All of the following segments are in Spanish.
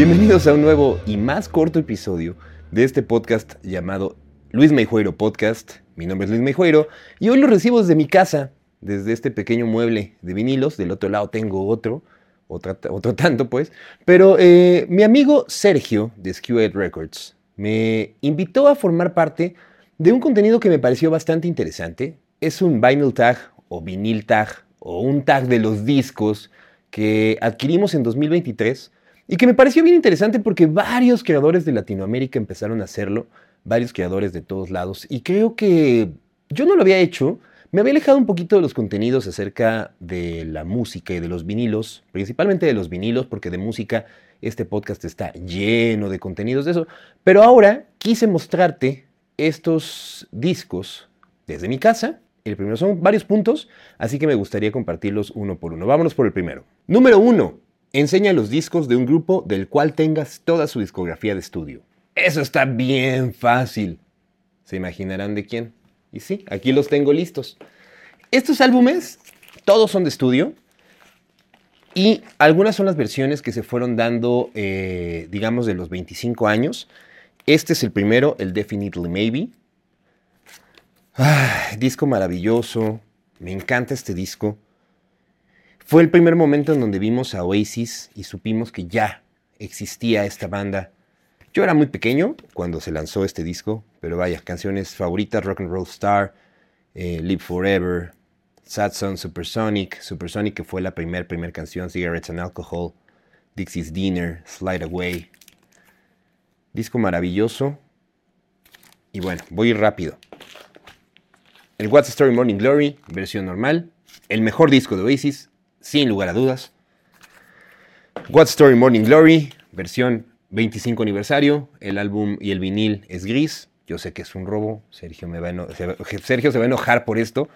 Bienvenidos a un nuevo y más corto episodio de este podcast llamado Luis Meijueiro Podcast. Mi nombre es Luis Meijueiro y hoy lo recibo desde mi casa, desde este pequeño mueble de vinilos. Del otro lado tengo otro, otro, otro tanto pues. Pero eh, mi amigo Sergio de Skewed Records me invitó a formar parte de un contenido que me pareció bastante interesante. Es un vinyl tag o vinil tag o un tag de los discos que adquirimos en 2023 y que me pareció bien interesante porque varios creadores de Latinoamérica empezaron a hacerlo, varios creadores de todos lados, y creo que yo no lo había hecho, me había alejado un poquito de los contenidos acerca de la música y de los vinilos, principalmente de los vinilos, porque de música este podcast está lleno de contenidos de eso, pero ahora quise mostrarte estos discos desde mi casa. El primero son varios puntos, así que me gustaría compartirlos uno por uno. Vámonos por el primero. Número uno, enseña los discos de un grupo del cual tengas toda su discografía de estudio. Eso está bien fácil. ¿Se imaginarán de quién? Y sí, aquí los tengo listos. Estos álbumes, todos son de estudio. Y algunas son las versiones que se fueron dando, eh, digamos, de los 25 años. Este es el primero, el Definitely Maybe. Ah, disco maravilloso. Me encanta este disco. Fue el primer momento en donde vimos a Oasis y supimos que ya existía esta banda. Yo era muy pequeño cuando se lanzó este disco, pero vaya, canciones favoritas, Rock and Roll Star, eh, Live Forever, Sad Son, Supersonic, Supersonic que fue la primera primer canción, Cigarettes and Alcohol, Dixie's Dinner, Slide Away. Disco maravilloso. Y bueno, voy rápido. El What's the Story Morning Glory, versión normal. El mejor disco de Oasis, sin lugar a dudas. What's the Story Morning Glory, versión 25 aniversario. El álbum y el vinil es gris. Yo sé que es un robo. Sergio, se va- va a enojar por esto,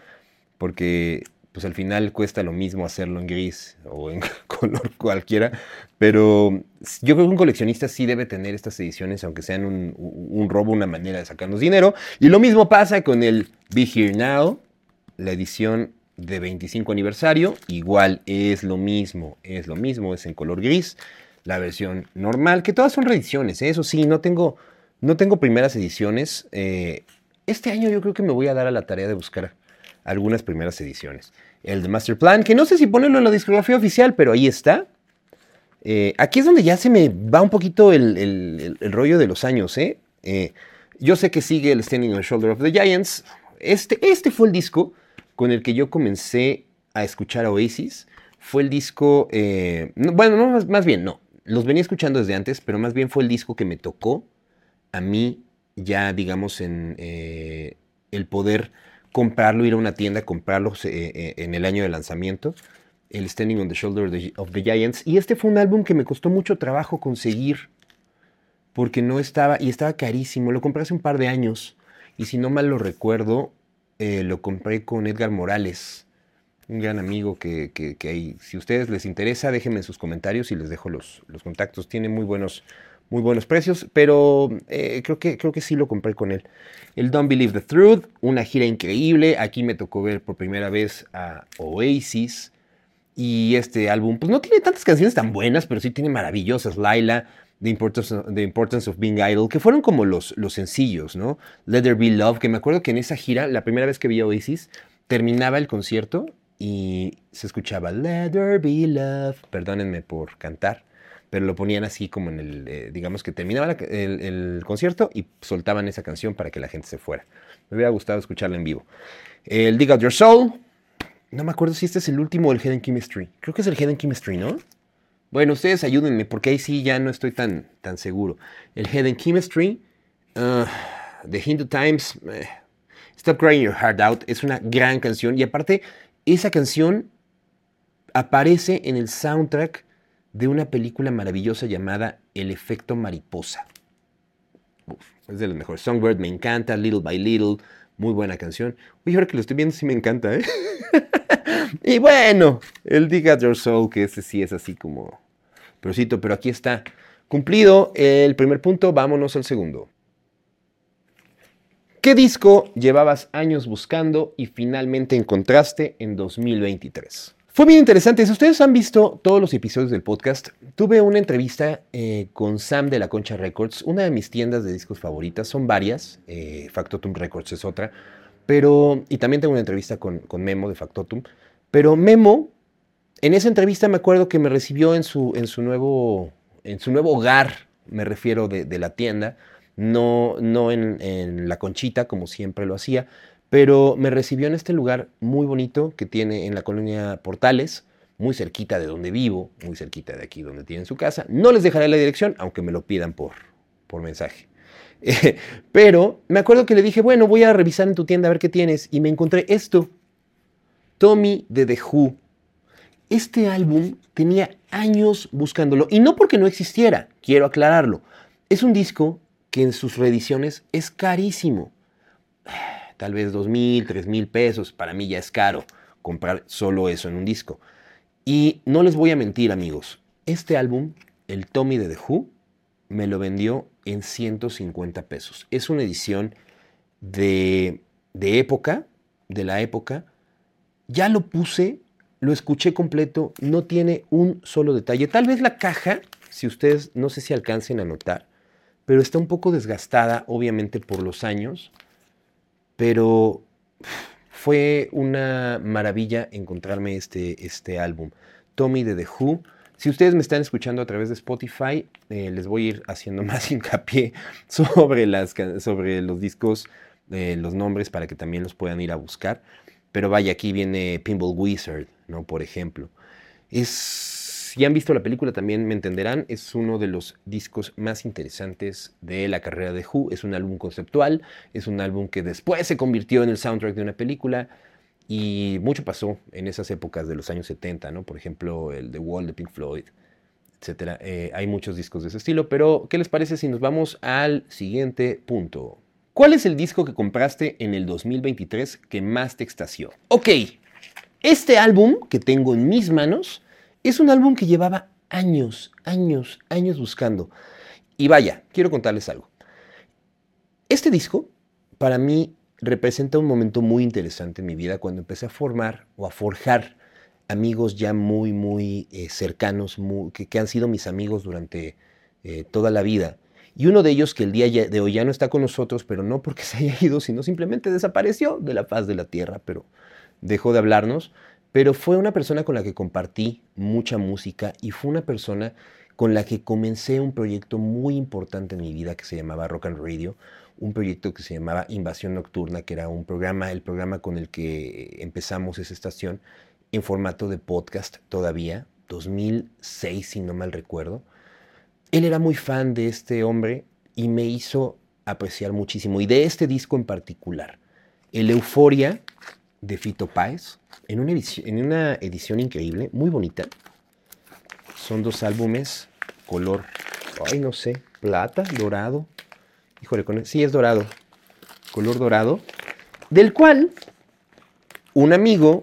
porque pues al final cuesta lo mismo hacerlo en gris o en color cualquiera. Pero yo creo que un coleccionista sí debe tener estas ediciones, aunque sean un, un robo, una manera de sacarnos dinero. Y lo mismo pasa con el Be Here Now, la edición de 25 aniversario. Igual es lo mismo, es lo mismo, es en color gris. La versión normal, que todas son reediciones, ¿eh? eso sí, no tengo, no tengo primeras ediciones. Eh, este año yo creo que me voy a dar a la tarea de buscar algunas primeras ediciones. El de Master Plan, que no sé si ponerlo en la discografía oficial, pero ahí está. Eh, aquí es donde ya se me va un poquito el, el- rollo de los años, Yo sé que sigue el Standing on the Shoulder of the Giants. Este, este fue el disco con el que yo comencé a escuchar a Oasis. Fue el disco, eh, no, bueno, no, más, bien, no. Los venía escuchando desde antes, pero más bien fue el disco que me tocó a mí ya, digamos, en eh, el poder comprarlo, ir a una tienda, comprarlo eh, en el año de lanzamiento, el Standing on the Shoulder of the, of the Giants. Y este fue un álbum que me costó mucho trabajo conseguir, porque no estaba, y estaba carísimo. Lo compré hace un par de años, y si no mal lo recuerdo, eh, lo compré con Edgar Morales, un gran amigo que, que, que hay. Si a ustedes les interesa, déjenme en sus comentarios y les dejo los, los contactos. Tiene muy buenos, muy buenos precios, pero eh, creo, que, creo que sí lo compré con él. El Don't Believe the Truth, una gira increíble. Aquí me tocó ver por primera vez a Oasis. Y este álbum, pues no tiene tantas canciones tan buenas, pero sí tiene maravillosas. Laila, The Importance, The Importance of Being Idle, que fueron como los, los sencillos, ¿no? Let There Be Love, que me acuerdo que en esa gira, la primera vez que vi a Oasis, terminaba el concierto y se escuchaba Let There Be Love. Perdónenme por cantar, pero lo ponían así como en el, eh, digamos que terminaba el, el concierto y soltaban esa canción para que la gente se fuera. Me hubiera gustado escucharla en vivo. El Dig Out Your Soul. No me acuerdo si este es el último o el Hidden Chemistry. Creo que es el Hidden Chemistry, ¿no? Bueno, ustedes ayúdenme porque ahí sí ya no estoy tan, tan seguro. El Hidden Chemistry. ah, The Hindu Times. eh, Stop Crying Your Heart Out. Es una gran canción. Y aparte, esa canción aparece en el soundtrack de una película maravillosa llamada El efecto mariposa. Uf, es de los mejores. Songbird me encanta, Little by Little, muy buena canción. Oye, ahora que lo estoy viendo sí me encanta, ¿eh? y bueno, el Dig At Your Soul, que ese sí es así como... Pero aquí está. Cumplido el primer punto, vámonos al segundo. ¿Qué disco llevabas años buscando y finalmente encontraste en 2023? Fue bien interesante. Si ustedes han visto todos los episodios del podcast, tuve una entrevista eh, con Sam de la Concha Records, una de mis tiendas de discos favoritas. Son varias, eh, Factotum Records es otra. Pero, y también tengo una entrevista con, Memo de Factotum. Pero Memo, en esa entrevista me acuerdo que me recibió en su, en su, nuevo, en su nuevo hogar, me refiero de, la tienda, no, no en, la conchita como siempre lo hacía, pero me recibió en este lugar muy bonito que tiene en la colonia Portales, muy cerquita de donde vivo, muy cerquita de aquí donde tienen su casa. No les dejaré la dirección, aunque me lo pidan por, por mensaje. pero me acuerdo que le dije, bueno, voy a revisar en tu tienda a ver qué tienes. Y me encontré esto, Tommy de The Who. Este álbum tenía años buscándolo. Y no porque no existiera, quiero aclararlo. Es un disco que en sus reediciones es carísimo tal vez dos mil, tres mil pesos. Para mí ya es caro comprar solo eso en un disco. Y no les voy a mentir, amigos. Este álbum, el Tommy de The Who, me lo vendió en 150 pesos. Es una edición de, de época, de la época. Ya lo puse, lo escuché completo, no tiene un solo detalle. Tal vez la caja, si ustedes no sé si alcancen a notar, pero está un poco desgastada, obviamente por los años pero fue una maravilla encontrarme este, este álbum. Tommy de The Who. Si ustedes me están escuchando a través de Spotify, eh, les voy a ir haciendo más hincapié sobre, las, sobre los discos, eh, los nombres, para que también los puedan ir a buscar. Pero vaya, aquí viene Pinball Wizard, ¿no? Por ejemplo. Es si han visto la película también me entenderán, es uno de los discos más interesantes de la carrera de Who. Es un álbum conceptual, es un álbum que después se convirtió en el soundtrack de una película y mucho pasó en esas épocas de los años 70, ¿no? Por ejemplo, el The Wall de Pink Floyd, etc. Eh, hay muchos discos de ese estilo, pero ¿qué les parece si nos vamos al siguiente punto? ¿Cuál es el disco que compraste en el 2023 que más te extasió? Ok, este álbum que tengo en mis manos es un álbum que llevaba años, años, años buscando. Y vaya, quiero contarles algo. Este disco, para mí, representa un momento muy interesante en mi vida cuando empecé a formar o a forjar amigos ya muy, muy eh, cercanos, que, han sido mis amigos durante eh, toda la vida. Y uno de ellos que el día de hoy ya no está con nosotros, pero no porque se haya ido, sino simplemente desapareció de la faz de la tierra, pero dejó de hablarnos, pero fue una persona con la que compartí mucha música y fue una persona con la que comencé un proyecto muy importante en mi vida que se llamaba Rock and Radio, un proyecto que se llamaba Invasión Nocturna, que era un programa, el programa con el que empezamos esa estación en formato de podcast todavía, 2006 si no mal recuerdo. Él era muy fan de este hombre y me hizo apreciar muchísimo, y de este disco en particular, el Euforia de Fito Páez, en una, edición, increíble, muy bonita. Son dos álbumes, color, ay, no sé, plata, dorado. Híjole, con, sí es dorado, color dorado, del cual un amigo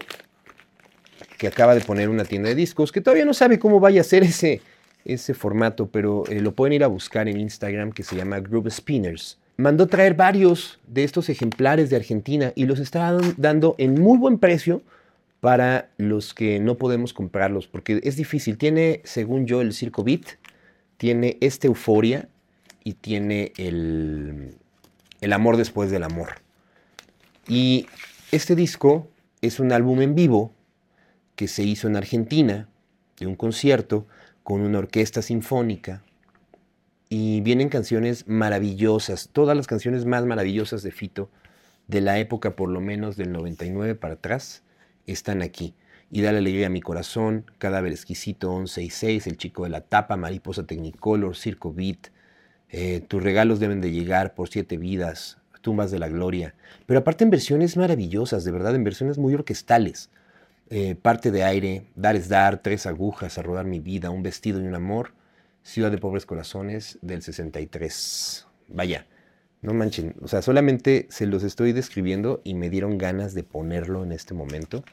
que acaba de poner una tienda de discos, que todavía no sabe cómo vaya a ser ese, ese formato, pero eh, lo pueden ir a buscar en Instagram, que se llama Groove Spinners mandó traer varios de estos ejemplares de Argentina y los está dando en muy buen precio para los que no podemos comprarlos, porque es difícil. Tiene, según yo, el Circo Beat, tiene esta euforia y tiene el, el amor después del amor. Y este disco es un álbum en vivo que se hizo en Argentina, de un concierto con una orquesta sinfónica y vienen canciones maravillosas, todas las canciones más maravillosas de Fito, de la época por lo menos del 99 para atrás, están aquí. Y Dale Alegría a mi corazón, Cadáver Exquisito 11 y 6, El Chico de la Tapa, Mariposa Technicolor, Circo Beat, eh, Tus regalos deben de llegar por siete vidas, Tumbas de la Gloria. Pero aparte en versiones maravillosas, de verdad, en versiones muy orquestales. Eh, parte de aire, Dar es dar, Tres agujas, A rodar mi vida, Un vestido y un amor, Ciudad de Pobres Corazones del 63. Vaya, no manchen, o sea, solamente se los estoy describiendo y me dieron ganas de ponerlo en este momento.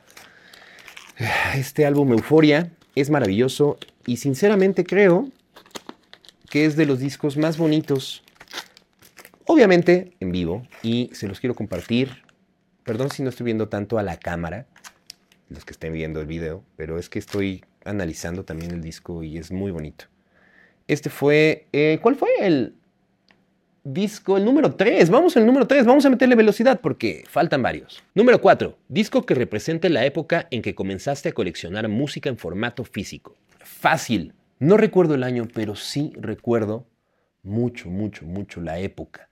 Este álbum Euforia es maravilloso y sinceramente creo que es de los discos más bonitos, obviamente en vivo, y se los quiero compartir. Perdón si no estoy viendo tanto a la cámara, los que estén viendo el video, pero es que estoy analizando también el disco y es muy bonito. Este fue, eh, ¿cuál fue el disco? El número 3, vamos al número 3, vamos a meterle velocidad porque faltan varios. Número 4, disco que represente la época en que comenzaste a coleccionar música en formato físico. Fácil, no recuerdo el año, pero sí recuerdo mucho, mucho, mucho la época.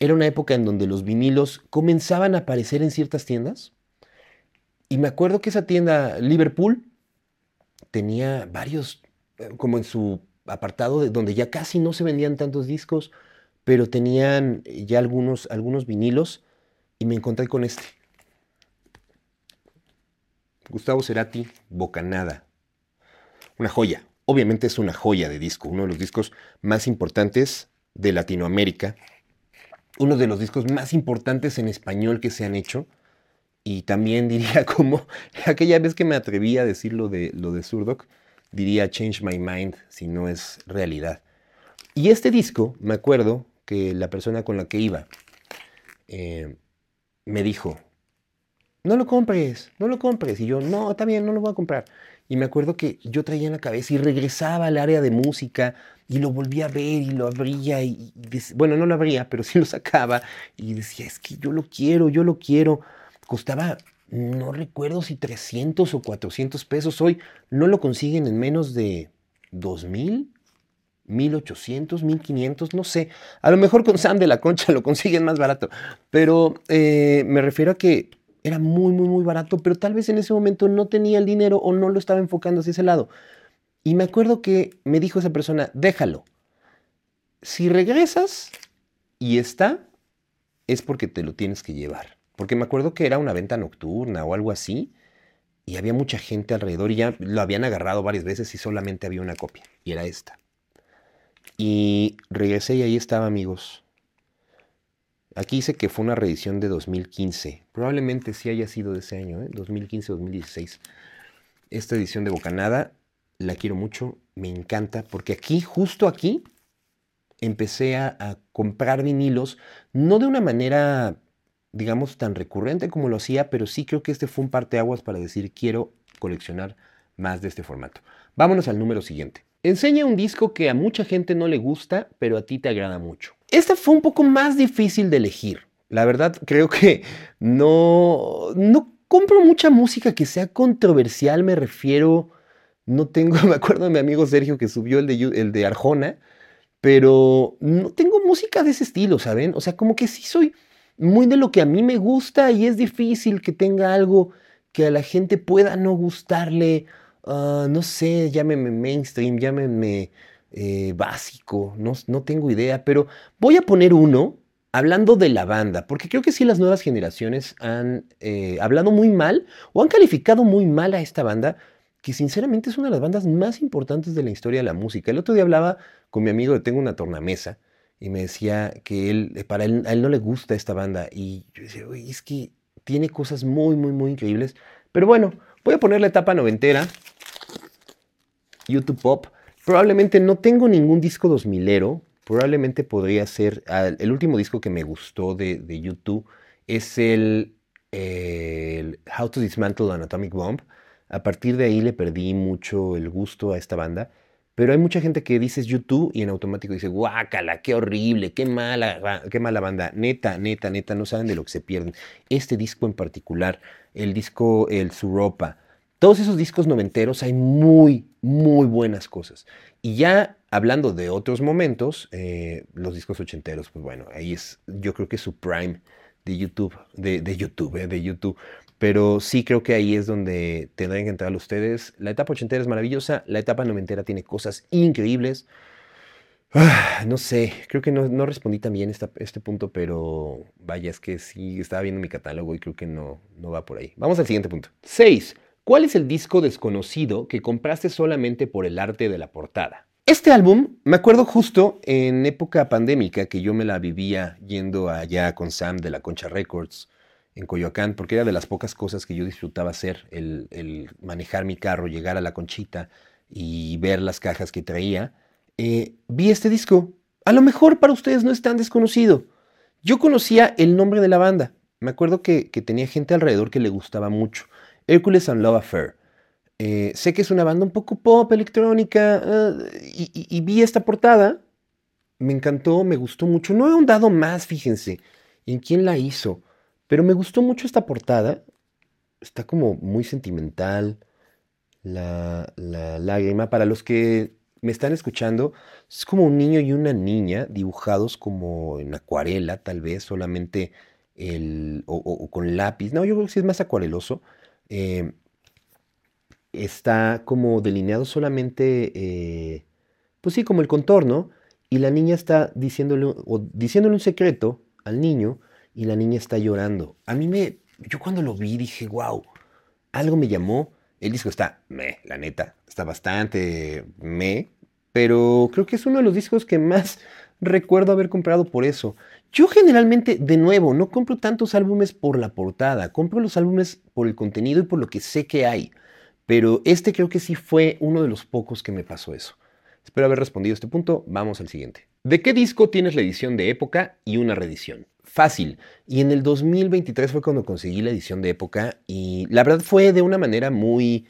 Era una época en donde los vinilos comenzaban a aparecer en ciertas tiendas. Y me acuerdo que esa tienda, Liverpool, tenía varios, eh, como en su apartado, de donde ya casi no se vendían tantos discos, pero tenían ya algunos, algunos vinilos. Y me encontré con este. Gustavo Cerati, Bocanada. Una joya obviamente es una joya de disco, uno de los discos más importantes de Latinoamérica, uno de los discos más importantes en español que se han hecho. Y también diría como aquella vez que me atreví a decir lo de, lo de Surdoc, diría Change My Mind si no es realidad. Y este disco, me acuerdo que la persona con la que iba eh, me dijo, no lo compres, no lo compres. Y yo, no, está bien, no lo voy a comprar. Y me acuerdo que yo traía en la cabeza y regresaba al área de música y lo volvía a ver y lo abría y, bueno, no lo abría, pero sí lo sacaba y decía, es que yo lo quiero, yo lo quiero. Costaba, no recuerdo si 300 o 400 pesos. Hoy no lo consiguen en menos de 2000, 1800, 1500, no sé. A lo mejor con Sam de la Concha lo consiguen más barato. Pero eh, me refiero a que era muy, muy, muy barato, pero tal vez en ese momento no tenía el dinero o no lo estaba enfocando hacia ese lado. Y me acuerdo que me dijo esa persona, déjalo. Si regresas y está, es porque te lo tienes que llevar. Porque me acuerdo que era una venta nocturna o algo así, y había mucha gente alrededor y ya lo habían agarrado varias veces y solamente había una copia, y era esta. Y regresé y ahí estaba, amigos. Aquí dice que fue una reedición de 2015. Probablemente sí haya sido de ese año, ¿eh? 2015-2016. Esta edición de Bocanada la quiero mucho, me encanta, porque aquí, justo aquí, empecé a, comprar vinilos, no de una manera, digamos, tan recurrente como lo hacía, pero sí creo que este fue un parteaguas para decir quiero coleccionar más de este formato. Vámonos al número siguiente. Enseña un disco que a mucha gente no le gusta, pero a ti te agrada mucho. Esta fue un poco más difícil de elegir. La verdad, creo que no, no compro mucha música que sea controversial, me refiero, no tengo, me acuerdo de mi amigo Sergio que subió el de, el de Arjona, pero no tengo música de ese estilo, ¿saben? O sea, como que sí soy muy de lo que a mí me gusta y es difícil que tenga algo que a la gente pueda no gustarle, ah, no sé, llámeme mainstream, llámeme eh, básico, no, no tengo idea, pero voy a poner uno hablando de la banda, porque creo que sí las nuevas generaciones han eh, hablado muy mal o han calificado muy mal a esta banda, que sinceramente es una de las bandas más importantes de la historia de la música. El otro día hablaba con mi amigo Tengo una tornamesa y me decía que él, eh, para él, a él no le gusta esta banda y yo decía, es que tiene cosas muy, muy, muy increíbles. Pero bueno, voy a poner la etapa noventera, YouTube Pop, Probablemente no tengo ningún disco 2000ero. Probablemente podría ser. El último disco que me gustó de, YouTube es el, How to Dismantle an Atomic Bomb. A partir de ahí le perdí mucho el gusto a esta banda. Pero hay mucha gente que dice YouTube y en automático dice, guácala, qué horrible, qué mala, qué mala banda. Neta, neta, neta, no saben de lo que se pierden. Este disco en particular, el disco El Suropa, todos esos discos noventeros hay muy, muy buenas cosas. Y ya hablando de otros momentos, eh, los discos ochenteros, pues bueno, ahí es, yo creo que es su prime de YouTube, de, YouTube, eh, de YouTube. Pero sí creo que ahí es donde tendrán que entrar ustedes. La etapa ochentera es maravillosa, la etapa noventera tiene cosas increíbles. Ah, no sé, creo que no, respondí también esta, este punto, pero vaya, es que sí, estaba viendo mi catálogo y creo que no, no va por ahí. Vamos al siguiente punto. 6. ¿Cuál es el disco desconocido que compraste solamente por el arte de la portada? Este álbum, me acuerdo justo en época pandémica que yo me la vivía yendo allá con Sam de la Concha Records en Coyoacán, porque era de las pocas cosas que yo disfrutaba hacer, el, manejar mi carro, llegar a la Conchita y ver las cajas que traía. Eh, vi este disco. A lo mejor para ustedes no es tan desconocido. Yo conocía el nombre de la banda. Me acuerdo que tenía gente alrededor que le gustaba mucho. Hercules and Love Affair. Eh, sé que es una banda un poco pop, electrónica, eh, y, vi esta portada. Me encantó, me gustó mucho. No he ahondado más, fíjense, en quién la hizo. Pero me gustó mucho esta portada. Está como muy sentimental. La, la lágrima. Para los que me están escuchando, es como un niño y una niña dibujados como en acuarela, tal vez, solamente el, o, con lápiz. No, yo creo que sí es más acuareloso. Eh, está como delineado solamente, eh, pues sí, como el contorno, y la niña está diciéndole, o diciéndole un secreto al niño, y la niña está llorando. A mí me, yo cuando lo vi dije, wow, algo me llamó. El disco está me, la neta, está bastante me, pero creo que es uno de los discos que más recuerdo haber comprado por eso. Yo generalmente, de nuevo, no compro tantos álbumes por la portada, compro los álbumes por el contenido y por lo que sé que hay. Pero este creo que sí fue uno de los pocos que me pasó eso. Espero haber respondido a este punto. Vamos al siguiente. ¿De qué disco tienes la edición de época y una reedición? Fácil. Y en el 2023 fue cuando conseguí la edición de época y la verdad fue de una manera muy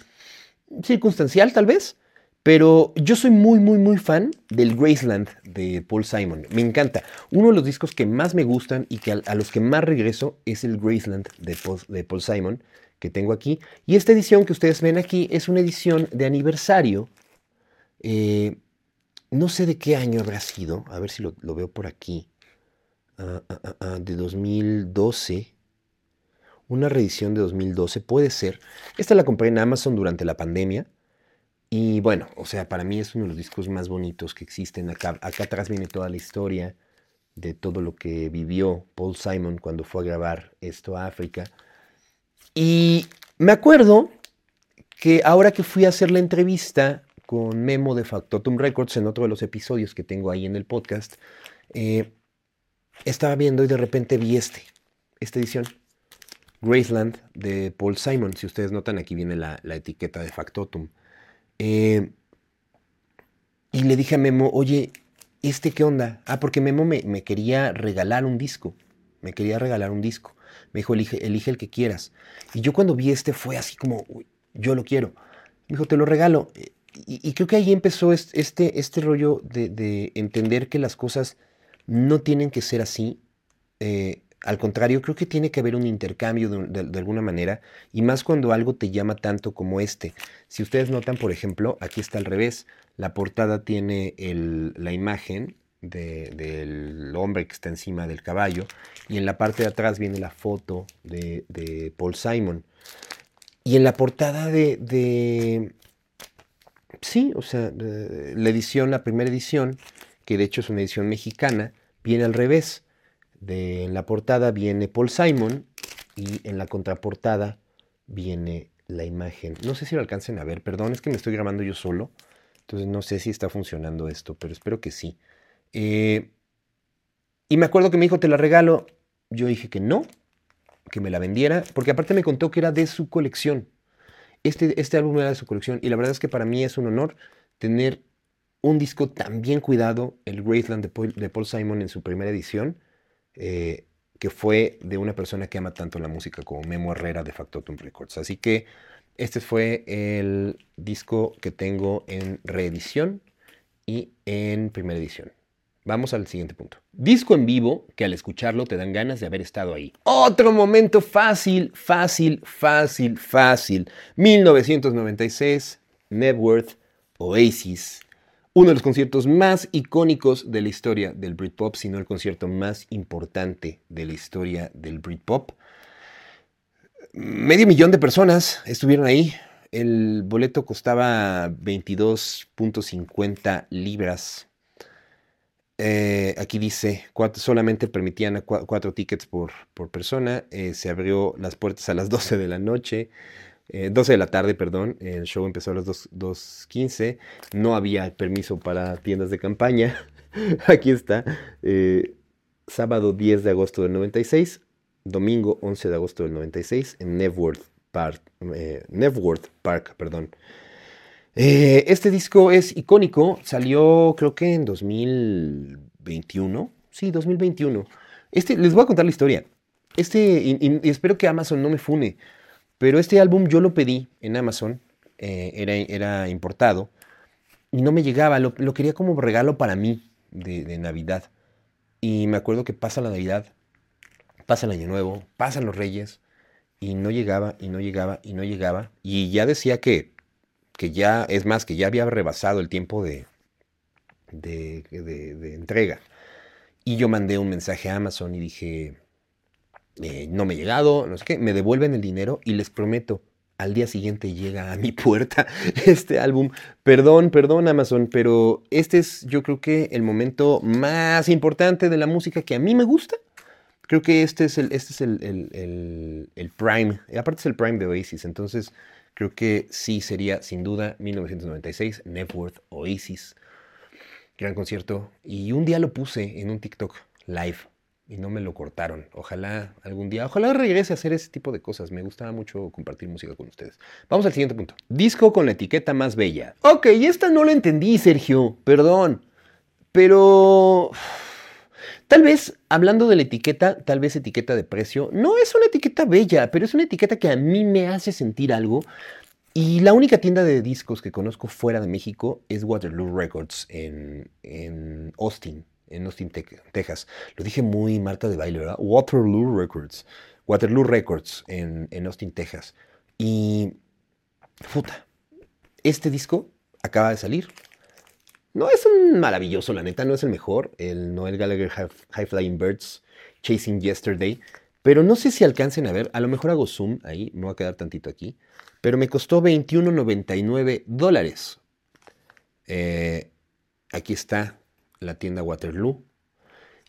circunstancial tal vez. Pero yo soy muy, muy, muy fan del Graceland de Paul Simon. Me encanta. Uno de los discos que más me gustan y que a, los que más regreso es el Graceland de Paul, de Paul, Simon que tengo aquí. Y esta edición que ustedes ven aquí es una edición de aniversario. Eh, no sé de qué año habrá sido. A ver si lo, veo por aquí. Ah, ah, ah, de 2012. Una reedición de 2012. Puede ser. Esta la compré en Amazon durante la pandemia. Y bueno, o sea, para mí es uno de los discos más bonitos que existen. Acá, acá atrás viene toda la historia de todo lo que vivió Paul Simon cuando fue a grabar esto a África. Y me acuerdo que ahora que fui a hacer la entrevista con Memo de Factotum Records en otro de los episodios que tengo ahí en el podcast, eh, estaba viendo y de repente vi este, esta edición, Graceland de Paul Simon. Si ustedes notan, aquí viene la, etiqueta de Factotum. Eh, y le dije a Memo, oye, ¿este qué onda? Ah, porque Memo me, quería regalar un disco. Me quería regalar un disco. Me dijo, elige, el que quieras. Y yo cuando vi este fue así como, yo lo quiero. Me dijo, te lo regalo. Y, creo que ahí empezó este, este rollo de, entender que las cosas no tienen que ser así. Eh, al contrario, creo que tiene que haber un intercambio de, alguna manera, y más cuando algo te llama tanto como este. Si ustedes notan, por ejemplo, aquí está al revés. La portada tiene la imagen del hombre que está encima del caballo, y en la parte de atrás viene la foto de, Paul Simon. Y en la portada de, sí, o sea, la edición, la primera edición, que de hecho es una edición mexicana, viene al revés en la portada viene Paul Simon y en la contraportada viene la imagen. No sé si lo alcancen a ver, perdón, es que me estoy grabando yo solo, entonces no sé si está funcionando esto, pero espero que sí. Eh, y me acuerdo que me dijo, te la regalo. Yo dije que no, que me la vendiera, porque aparte me contó que era de su colección. Este, este álbum era de su colección y la verdad es que para mí es un honor tener un disco tan bien cuidado, el Graceland de Paul Simon en su primera edición eh, que fue de una persona que ama tanto la música como Memo Herrera de Factotum Records. Así que este fue el disco que tengo en reedición y en primera edición. Vamos al siguiente punto. Disco en vivo que al escucharlo te dan ganas de haber estado ahí. Otro momento fácil, fácil, fácil, fácil. 1996, Networth, Oasis, uno de los conciertos más icónicos de la historia del Britpop, si no el concierto más importante de la historia del Britpop. Medio millón de personas estuvieron ahí. El boleto costaba 22.50 libras. Eh, aquí dice, solamente permitían cuatro, tickets por, por persona. Eh, se abrió las puertas a las 12 de la noche. 12 eh, de la tarde, perdón, el show empezó a las 2.15, no había permiso para tiendas de campaña, aquí está, eh, sábado 10 de agosto del 96, domingo 11 de agosto del 96 en Nevworth Park, eh, Park perdón. este disco es icónico, salió creo que en 2021, sí, 2021. Este, les voy a contar la historia. Este, y espero que Amazon no me fune. Pero este álbum yo lo pedí en Amazon, eh, era, era, importado, y no me llegaba, lo, quería como regalo para mí de, Navidad. Y me acuerdo que pasa la Navidad, pasa el Año Nuevo, pasan los Reyes, y no llegaba, y no llegaba, y no llegaba. Y ya decía que, que ya, es más, que ya había rebasado el tiempo de, de entrega. Y yo mandé un mensaje a Amazon y dije, eh, no me he llegado, no sé qué, me devuelven el dinero y les prometo, al día siguiente llega a mi puerta este álbum. Perdón, perdón Amazon, pero este es yo creo que el momento más importante de la música que a mí me gusta. Creo que este es el, este es el, el, el prime, aparte es el prime de Oasis, entonces creo que sí sería sin duda 1996, Networth Oasis. Gran concierto. Y un día lo puse en un TikTok live y no me lo cortaron. Ojalá algún día, ojalá regrese a hacer ese tipo de cosas. Me gustaba mucho compartir música con ustedes. Vamos al siguiente punto. Disco con la etiqueta más bella. Ok, esta no la entendí, Sergio. Perdón. Pero... Tal vez, hablando de la etiqueta, tal vez etiqueta de precio, no es una etiqueta bella, pero es una etiqueta que a mí me hace sentir algo y la única tienda de discos que conozco fuera de México es Waterloo Records en, Austin, en Austin, Texas. Lo dije muy Marta de baile, ¿verdad? Waterloo Records. Waterloo Records en, Austin, Texas. Y. Puta. Este disco acaba de salir. No es un maravilloso, la neta, no es el mejor. El Noel Gallagher High Flying Birds Chasing Yesterday. Pero no sé si alcancen a ver. A lo mejor hago zoom ahí. Me voy a quedar tantito aquí pero me costó 21.99 dólares. Eh, aquí está la tienda Waterloo.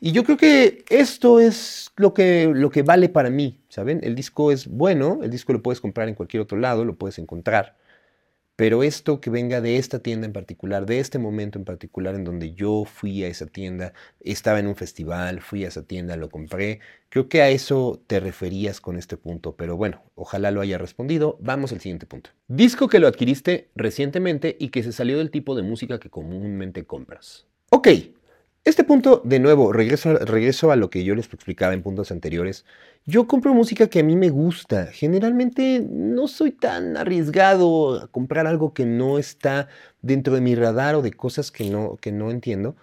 Y yo creo que esto es lo que, lo que vale para mí, ¿saben? El disco es bueno, el disco lo puedes comprar en cualquier otro lado, lo puedes encontrar. Pero esto que venga de esta tienda en particular, de este momento en particular en donde yo fui a esa tienda, estaba en un festival, fui a esa tienda, lo compré, creo que a eso te referías con este punto, pero bueno, ojalá lo haya respondido. Vamos al siguiente punto. Disco que lo adquiriste recientemente y que se salió del tipo de música que comúnmente compras. Ok, este punto, de nuevo, regreso, regreso a lo que yo les explicaba en puntos anteriores. Yo compro música que a mí me gusta. Generalmente no soy tan arriesgado a comprar algo que no está dentro de mi radar o de cosas que no, que no entiendo.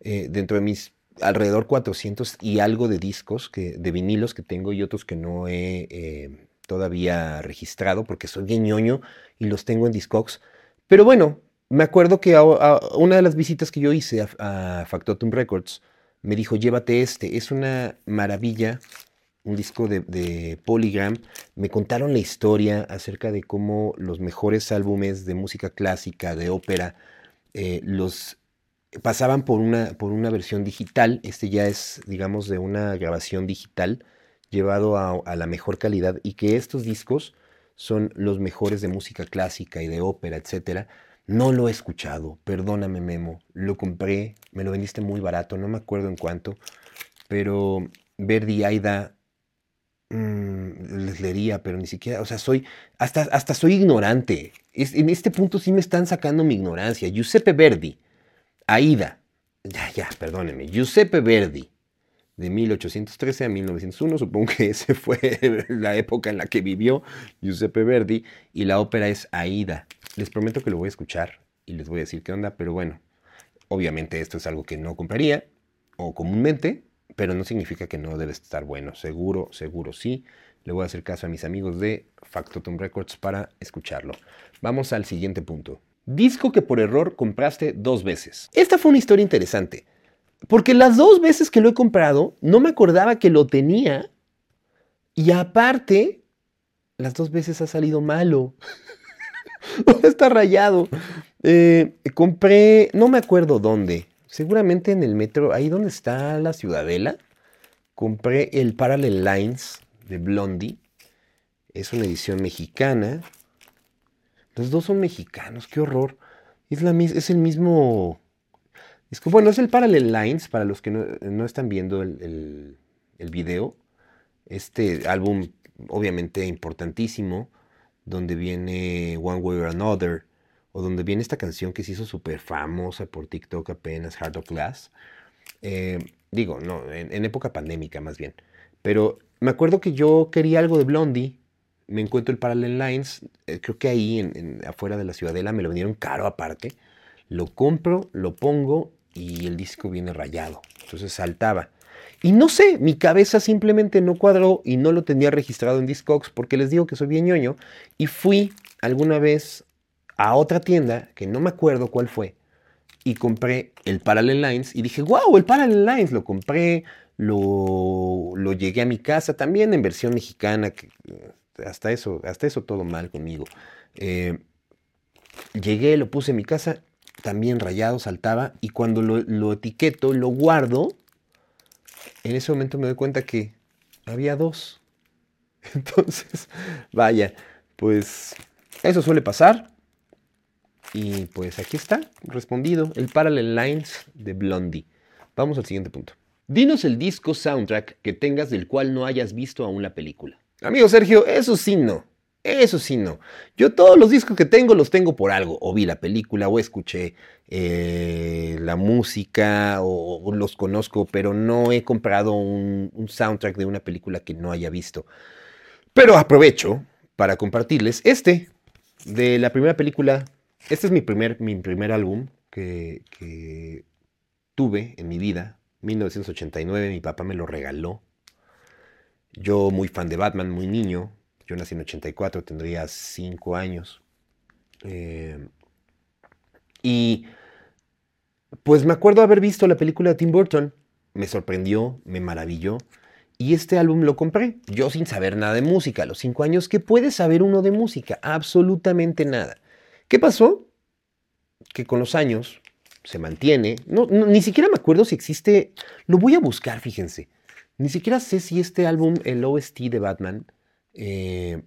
Eh, dentro de mis alrededor 400 y algo de discos, que, de vinilos que tengo y otros que no he eh, todavía registrado porque soy bien ñoño y los tengo en Discogs. Pero bueno, me acuerdo que una de las visitas que yo hice a, Factotum Records me dijo, llévate este, es una maravilla, un disco de, Polygram. Me contaron la historia acerca de cómo los mejores álbumes de música clásica, de ópera, eh, los pasaban por una, por una versión digital. Este ya es, digamos, de una grabación digital llevado a, a la mejor calidad y que estos discos son los mejores de música clásica y de ópera, etcétera no lo he escuchado, perdóname Memo. Lo compré, me lo vendiste muy barato, no me acuerdo en cuánto. Pero Verdi Aida mm, les leería, pero ni siquiera, o sea, soy, hasta, hasta soy ignorante. en este punto sí me están sacando mi ignorancia. Giuseppe Verdi, Aida, ya, ya, perdóneme, Giuseppe Verdi, de 1813 a 1901, supongo que esa fue la época en la que vivió Giuseppe Verdi, y la ópera es Aida. Les prometo que lo voy a escuchar y les voy a decir qué onda, pero bueno, obviamente esto es algo que no compraría o comúnmente, pero no significa que no debe estar bueno. Seguro, seguro sí. Le voy a hacer caso a mis amigos de Factotum Records para escucharlo. Vamos al siguiente punto. Disco que por error compraste dos veces. Esta fue una historia interesante, porque las dos veces que lo he comprado no me acordaba que lo tenía y aparte, las dos veces ha salido malo. está rayado. Eh, compré, no me acuerdo dónde, seguramente en el metro, ahí donde está la Ciudadela. Compré el Parallel Lines de Blondie. Es una edición mexicana. Los dos son mexicanos, qué horror. Es, la, es el mismo. Es bueno, es el Parallel Lines, para los que no, están viendo el, el video. Este álbum, obviamente, importantísimo donde viene One Way or Another, o donde viene esta canción que se hizo súper famosa por TikTok apenas, Heart of Glass. Eh, digo, no, en, época pandémica más bien. Pero me acuerdo que yo quería algo de Blondie me encuentro el Parallel Lines, eh, creo que ahí en, afuera de la Ciudadela me lo vendieron caro aparte. Lo compro, lo pongo y el disco viene rayado. Entonces saltaba. Y no sé, mi cabeza simplemente no cuadró y no lo tenía registrado en Discogs porque les digo que soy bien ñoño. Y fui alguna vez a otra tienda, que no me acuerdo cuál fue, y compré el Parallel Lines y dije, wow, el Parallel Lines, lo compré, lo, lo llegué a mi casa también en versión mexicana, que eh, hasta eso, hasta eso todo mal conmigo. Eh, llegué, lo puse en mi casa, también rayado, saltaba, y cuando lo, lo etiqueto, lo guardo, en ese momento me doy cuenta que había dos. Entonces, vaya, pues eso suele pasar. Y pues aquí está, respondido, el Parallel Lines de Blondie. Vamos al siguiente punto. Dinos el disco soundtrack que tengas del cual no hayas visto aún la película. Amigo Sergio, eso sí no. Eso sí no. Yo todos los discos que tengo los tengo por algo. O vi la película, o escuché eh, la música, o, los conozco, pero no he comprado un, un soundtrack de una película que no haya visto. Pero aprovecho para compartirles este de la primera película este es mi primer, mi primer álbum que, tuve en mi vida, 1989, mi papá me lo regaló. Yo muy fan de Batman, muy niño, yo nací en 84, tendría 5 años. Eh, y pues me acuerdo haber visto la película de Tim Burton, me sorprendió, me maravilló. Y este álbum lo compré, yo sin saber nada de música, a los 5 años, ¿qué puede saber uno de música? Absolutamente nada. ¿Qué pasó? Que con los años se mantiene. No, ni siquiera me acuerdo si existe. Lo voy a buscar, fíjense. Ni siquiera sé si este álbum, el OST de Batman, eh,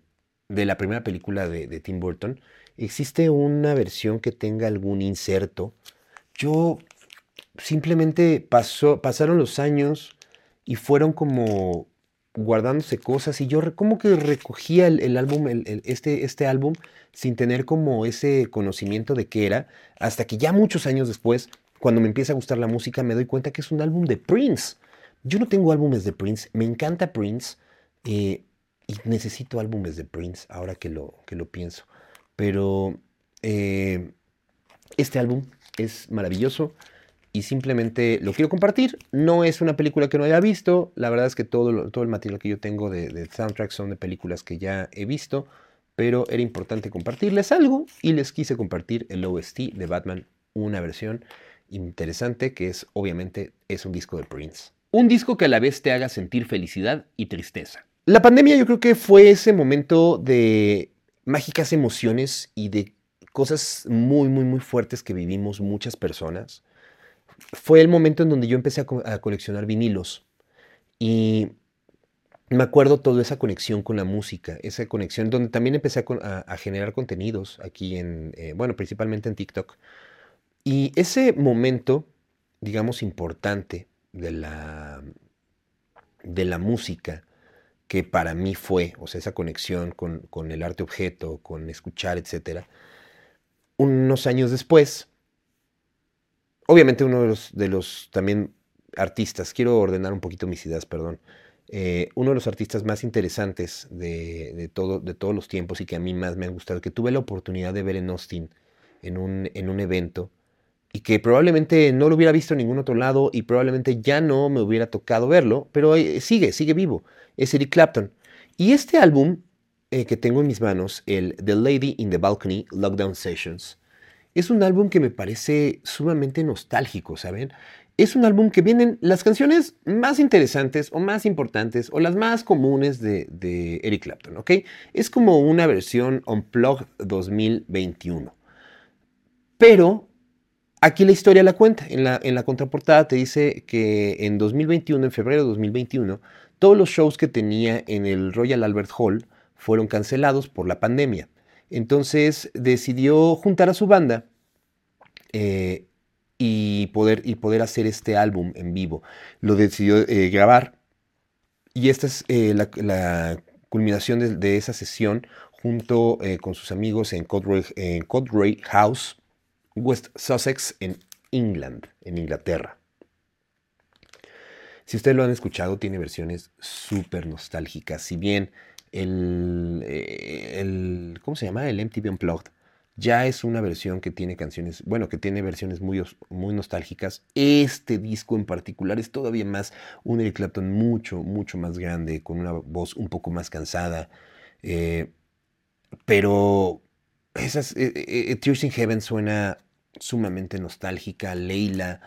de la primera película de, Tim Burton, existe una versión que tenga algún inserto. Yo simplemente pasó, pasaron los años y fueron como guardándose cosas y yo como que recogía el, álbum, este, este álbum sin tener como ese conocimiento de qué era, hasta que ya muchos años después, cuando me empieza a gustar la música, me doy cuenta que es un álbum de Prince. Yo no tengo álbumes de Prince, me encanta Prince eh, y necesito álbumes de Prince ahora que lo, que lo pienso. Pero eh, este álbum es maravilloso y simplemente lo quiero compartir. No es una película que no haya visto. La verdad es que todo, todo el material que yo tengo de, de soundtrack son de películas que ya he visto. Pero era importante compartirles algo y les quise compartir el OST de Batman, una versión interesante que es obviamente es un disco de Prince. Un disco que a la vez te haga sentir felicidad y tristeza. La pandemia yo creo que fue ese momento de mágicas emociones y de cosas muy, muy, muy fuertes que vivimos muchas personas fue el momento en donde yo empecé a, coleccionar vinilos. Y me acuerdo toda esa conexión con la música, esa conexión donde también empecé a, generar contenidos aquí en, eh, bueno, principalmente en TikTok. Y ese momento, digamos, importante de la, de la música, que para mí fue, o sea, esa conexión con, con el arte objeto, con escuchar, etc. Unos años después, obviamente uno de los, de los también artistas, quiero ordenar un poquito mis ideas, perdón. Eh, uno de los artistas más interesantes de, todo, de todos los tiempos y que a mí más me ha gustado, que tuve la oportunidad de ver en Austin en un, en un evento y que probablemente no lo hubiera visto en ningún otro lado y probablemente ya no me hubiera tocado verlo, pero sigue, sigue vivo, es Eric Clapton. Y este álbum eh, que tengo en mis manos, el The Lady in the Balcony Lockdown Sessions, es un álbum que me parece sumamente nostálgico, ¿saben? Es un álbum que vienen las canciones más interesantes o más importantes o las más comunes de, Eric Clapton, ¿ok? Es como una versión Unplugged 2021. Pero aquí la historia la cuenta. En la, en la contraportada te dice que en 2021, en febrero de 2021, todos los shows que tenía en el Royal Albert Hall fueron cancelados por la pandemia. Entonces decidió juntar a su banda eh, y, poder, y poder hacer este álbum en vivo. Lo decidió eh, grabar y esta es eh, la, culminación de, esa sesión junto con sus amigos en Codray, House, West Sussex, en England, en Inglaterra. Si ustedes lo han escuchado, tiene versiones súper nostálgicas. Si bien el, eh, el, ¿cómo se llama? El MTV Unplugged. Ya es una versión que tiene canciones, bueno, que tiene versiones muy, muy nostálgicas. Este disco en particular es todavía más un Eric Clapton mucho, mucho más grande, con una voz un poco más cansada. Eh, pero esas, eh, Tears in Heaven suena sumamente nostálgica, Leila,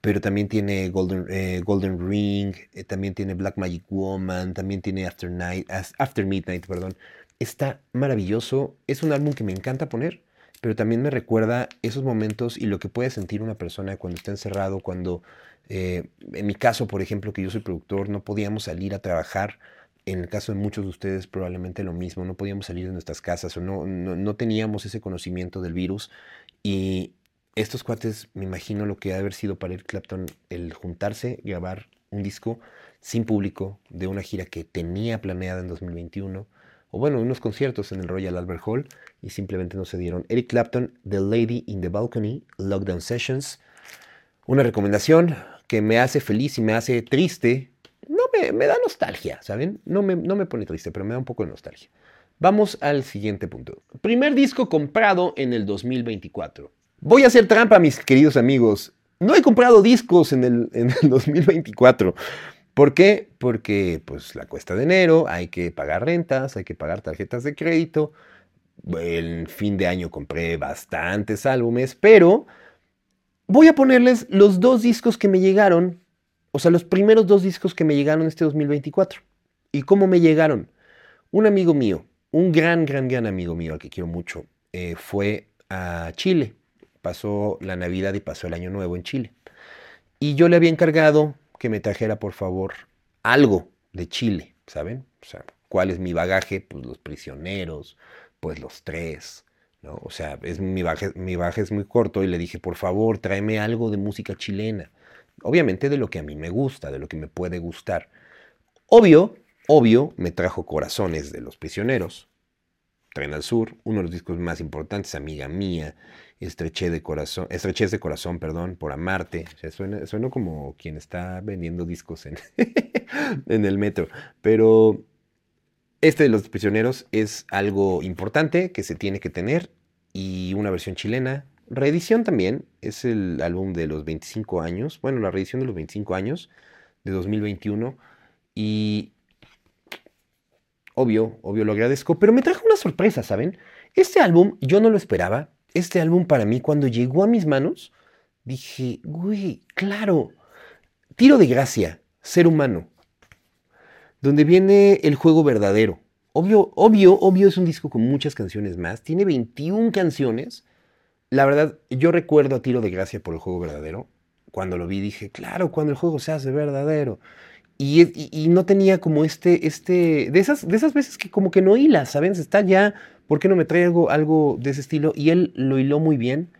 pero también tiene Golden, eh, Golden Ring, eh, también tiene Black Magic Woman, también tiene After, Night, After Midnight, perdón. Está maravilloso, es un álbum que me encanta poner, pero también me recuerda esos momentos y lo que puede sentir una persona cuando está encerrado, cuando, eh, en mi caso, por ejemplo, que yo soy productor, no podíamos salir a trabajar. En el caso de muchos de ustedes probablemente lo mismo, no podíamos salir de nuestras casas o no, no, teníamos ese conocimiento del virus y estos cuates, me imagino lo que ha de haber sido para Eric Clapton el juntarse, grabar un disco sin público de una gira que tenía planeada en 2021, o bueno, unos conciertos en el Royal Albert Hall y simplemente no se dieron. Eric Clapton, The Lady in the Balcony, Lockdown Sessions. Una recomendación que me hace feliz y me hace triste. No me, me da nostalgia, ¿saben? No me, no me pone triste, pero me da un poco de nostalgia. Vamos al siguiente punto. Primer disco comprado en el 2024. Voy a hacer trampa, mis queridos amigos. No he comprado discos en el, 2024. ¿Por qué? Porque pues la cuesta de enero, hay que pagar rentas, hay que pagar tarjetas de crédito. El fin de año compré bastantes álbumes, pero voy a ponerles los dos discos que me llegaron, o sea, los primeros dos discos que me llegaron este 2024. ¿Y cómo me llegaron? Un amigo mío, un gran, gran, gran amigo mío al que quiero mucho, eh, fue a Chile pasó la Navidad y pasó el Año Nuevo en Chile. Y yo le había encargado que me trajera, por favor, algo de Chile, ¿saben? O sea, ¿cuál es mi bagaje? Pues los prisioneros, pues los tres, ¿no? O sea, es, mi, bagaje, mi bagaje es muy corto y le dije, por favor, tráeme algo de música chilena. Obviamente de lo que a mí me gusta, de lo que me puede gustar. Obvio, obvio, me trajo Corazones de los Prisioneros, Tren al Sur, uno de los discos más importantes, amiga mía, estrechez de corazón, estrechez de corazón, perdón, por amarte. O suena, suena, como quien está vendiendo discos en, en el metro. Pero este de los prisioneros es algo importante que se tiene que tener y una versión chilena. Reedición también, es el álbum de los 25 años, bueno, la reedición de los 25 años de 2021 y Obvio, obvio lo agradezco, pero me trajo una sorpresa, ¿saben? Este álbum yo no lo esperaba. Este álbum para mí cuando llegó a mis manos, dije, güey, claro, tiro de gracia, ser humano, donde viene el juego verdadero. Obvio, obvio, obvio es un disco con muchas canciones más. Tiene 21 canciones. La verdad, yo recuerdo a Tiro de Gracia por el juego verdadero. Cuando lo vi dije, claro, cuando el juego se hace verdadero. Y, no tenía como este, este, de esas, de esas veces que como que no hila, ¿saben? Está ya, ¿por qué no me trae algo, algo de ese estilo? Y él lo hiló muy bien.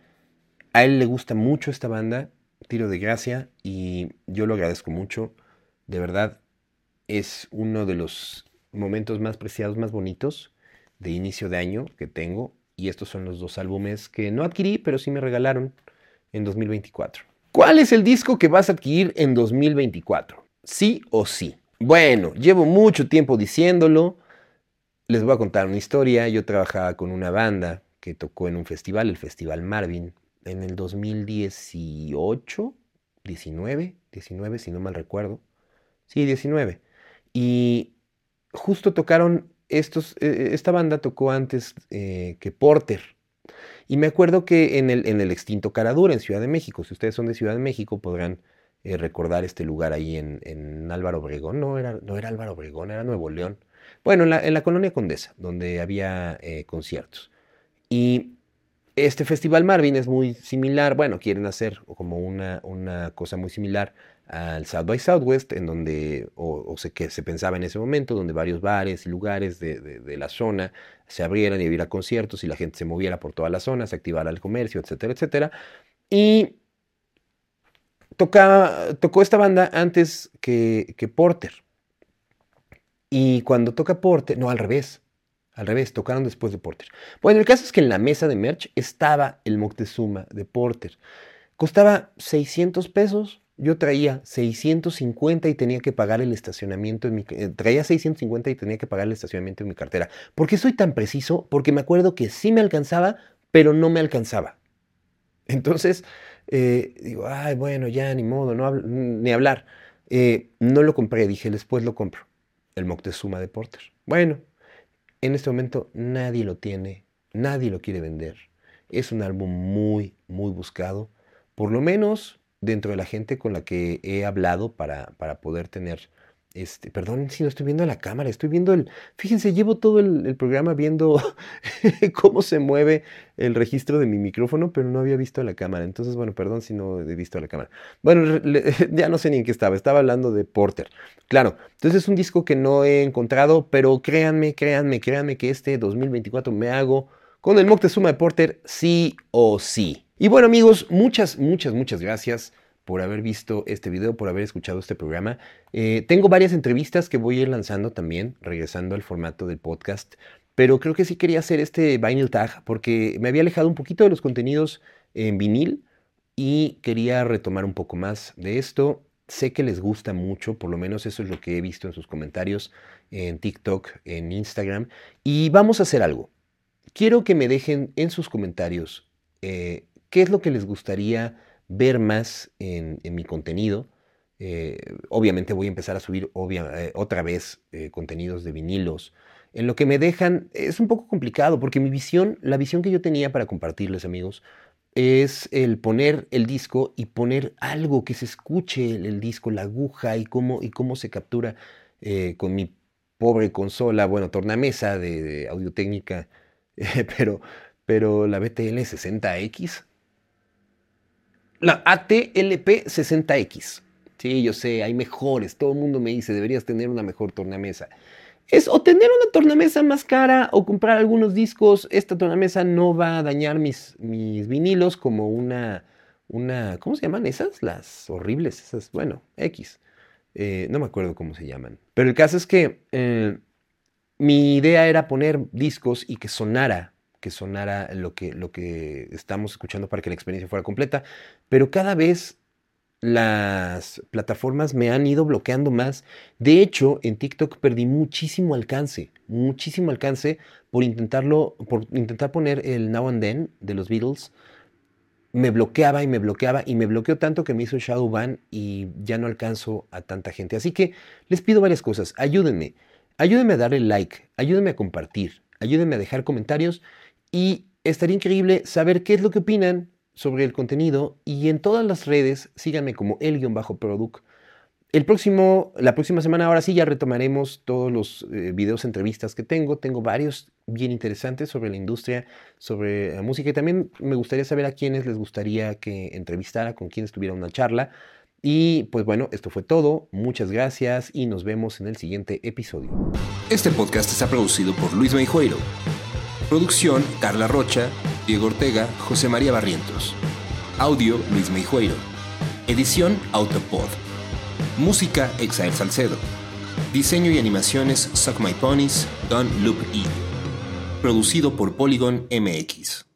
A él le gusta mucho esta banda, Tiro de Gracia, y yo lo agradezco mucho. De verdad, es uno de los momentos más preciados, más bonitos de inicio de año que tengo. Y estos son los dos álbumes que no adquirí, pero sí me regalaron en 2024. ¿Cuál es el disco que vas a adquirir en 2024? sí o sí. Bueno, llevo mucho tiempo diciéndolo. Les voy a contar una historia. Yo trabajaba con una banda que tocó en un festival, el Festival Marvin, en el 2018, 19, 19 si no mal recuerdo. Sí, 19. Y justo tocaron estos, e, e, esta banda tocó antes eh, que Porter. Y me acuerdo que en el, extinto Caradura, en Ciudad de México, si ustedes son de Ciudad de México, podrán eh, recordar este lugar ahí en, Álvaro Obregón. No era, no Álvaro Obregón, era Nuevo León. Bueno, en la, colonia Condesa, donde había eh, conciertos. Y este Festival Marvin es muy similar, bueno, quieren hacer como una cosa muy similar al South by Southwest, en donde, o, sé que se pensaba en ese momento, donde varios bares y lugares de, de, la zona se abrieran y hubiera conciertos y la gente se moviera por toda la zona, se activara el comercio, etcétera, etcétera. Y tocó esta banda antes que, Porter. Y cuando toca Porter, no, al revés, al revés, tocaron después de Porter. Bueno, el caso es que en la mesa de merch estaba el Moctezuma de Porter. Costaba 600 pesos, yo traía 650 y tenía que pagar el estacionamiento en mi eh, traía 650 y tenía que pagar el estacionamiento en mi cartera. ¿Por qué soy tan preciso? Porque me acuerdo que sí me alcanzaba, pero no me alcanzaba. Entonces, eh, digo, ay, bueno, ya ni modo, no ni hablar. Eh, no lo compré, dije, después lo compro. El Moctezuma de Porter. Bueno, en este momento nadie lo tiene, nadie lo quiere vender. Es un álbum muy, muy buscado. Por lo menos dentro de la gente con la que he hablado para, para poder tener, este, perdón si no estoy viendo la cámara, estoy viendo el, fíjense, llevo todo el, programa viendo cómo se mueve el registro de mi micrófono, pero no había visto la cámara, entonces, bueno, perdón si no he visto la cámara. Bueno, ya no sé ni en qué estaba, estaba hablando de Porter. Claro, entonces es un disco que no he encontrado, pero créanme, créanme, créanme que este 2024 me hago con el Moctezuma de Porter sí o sí. Y bueno amigos, muchas, muchas, muchas gracias por haber visto este video, por haber escuchado este programa. Eh, tengo varias entrevistas que voy a ir lanzando también, regresando al formato del podcast, pero creo que sí quería hacer este vinyl tag porque me había alejado un poquito de los contenidos en vinil y quería retomar un poco más de esto. Sé que les gusta mucho, por lo menos eso es lo que he visto en sus comentarios en TikTok, en Instagram. Y vamos a hacer algo. Quiero que me dejen en sus comentarios eh, qué es lo que les gustaría ver más en, mi contenido. Eh, obviamente voy a empezar a subir eh, otra vez eh, contenidos de vinilos. En lo que me dejan es un poco complicado porque mi visión, la visión que yo tenía para compartirles amigos, es el poner el disco y poner algo que se escuche el, disco, la aguja y cómo, y cómo se captura con mi pobre consola, bueno, tornamesa de, de audio técnica, pero, pero la BTL 60X la ATLP 60X. Sí, yo sé, hay mejores. Todo el mundo me dice, deberías tener una mejor tornamesa. Es o tener una tornamesa más cara o comprar algunos discos. Esta tornamesa no va a dañar mis, mis vinilos como una, una, ¿cómo se llaman esas? Las horribles, esas, bueno, X. Eh, no me acuerdo cómo se llaman. Pero el caso es que eh, mi idea era poner discos y que sonara que sonara lo que, lo que estamos escuchando para que la experiencia fuera completa, pero cada vez las plataformas me han ido bloqueando más. De hecho, en TikTok perdí muchísimo alcance, muchísimo alcance por intentarlo, por intentar poner el Now and Then de los Beatles. Me bloqueaba y me bloqueaba y me bloqueó tanto que me hizo shadow ban y ya no alcanzo a tanta gente. Así que les pido varias cosas. Ayúdenme. Ayúdenme a darle like, ayúdenme a compartir, ayúdenme a dejar comentarios y estaría increíble saber qué es lo que opinan sobre el contenido y en todas las redes síganme como el-product. El próximo, la próxima semana ahora sí ya retomaremos todos los eh, videos, entrevistas que tengo. Tengo varios bien interesantes sobre la industria, sobre la música y también me gustaría saber a quiénes les gustaría que entrevistara, con quienes tuviera una charla. Y pues bueno, esto fue todo. Muchas gracias y nos vemos en el siguiente episodio. Este podcast está producido por Luis Meijueiro. Producción, Carla Rocha, Diego Ortega, José María Barrientos. Audio, Luis Meijueiro. Edición, Autopod. Música, Exael Salcedo. Diseño y animaciones, Suck My Ponies, Don Loop E. Producido por Polygon MX.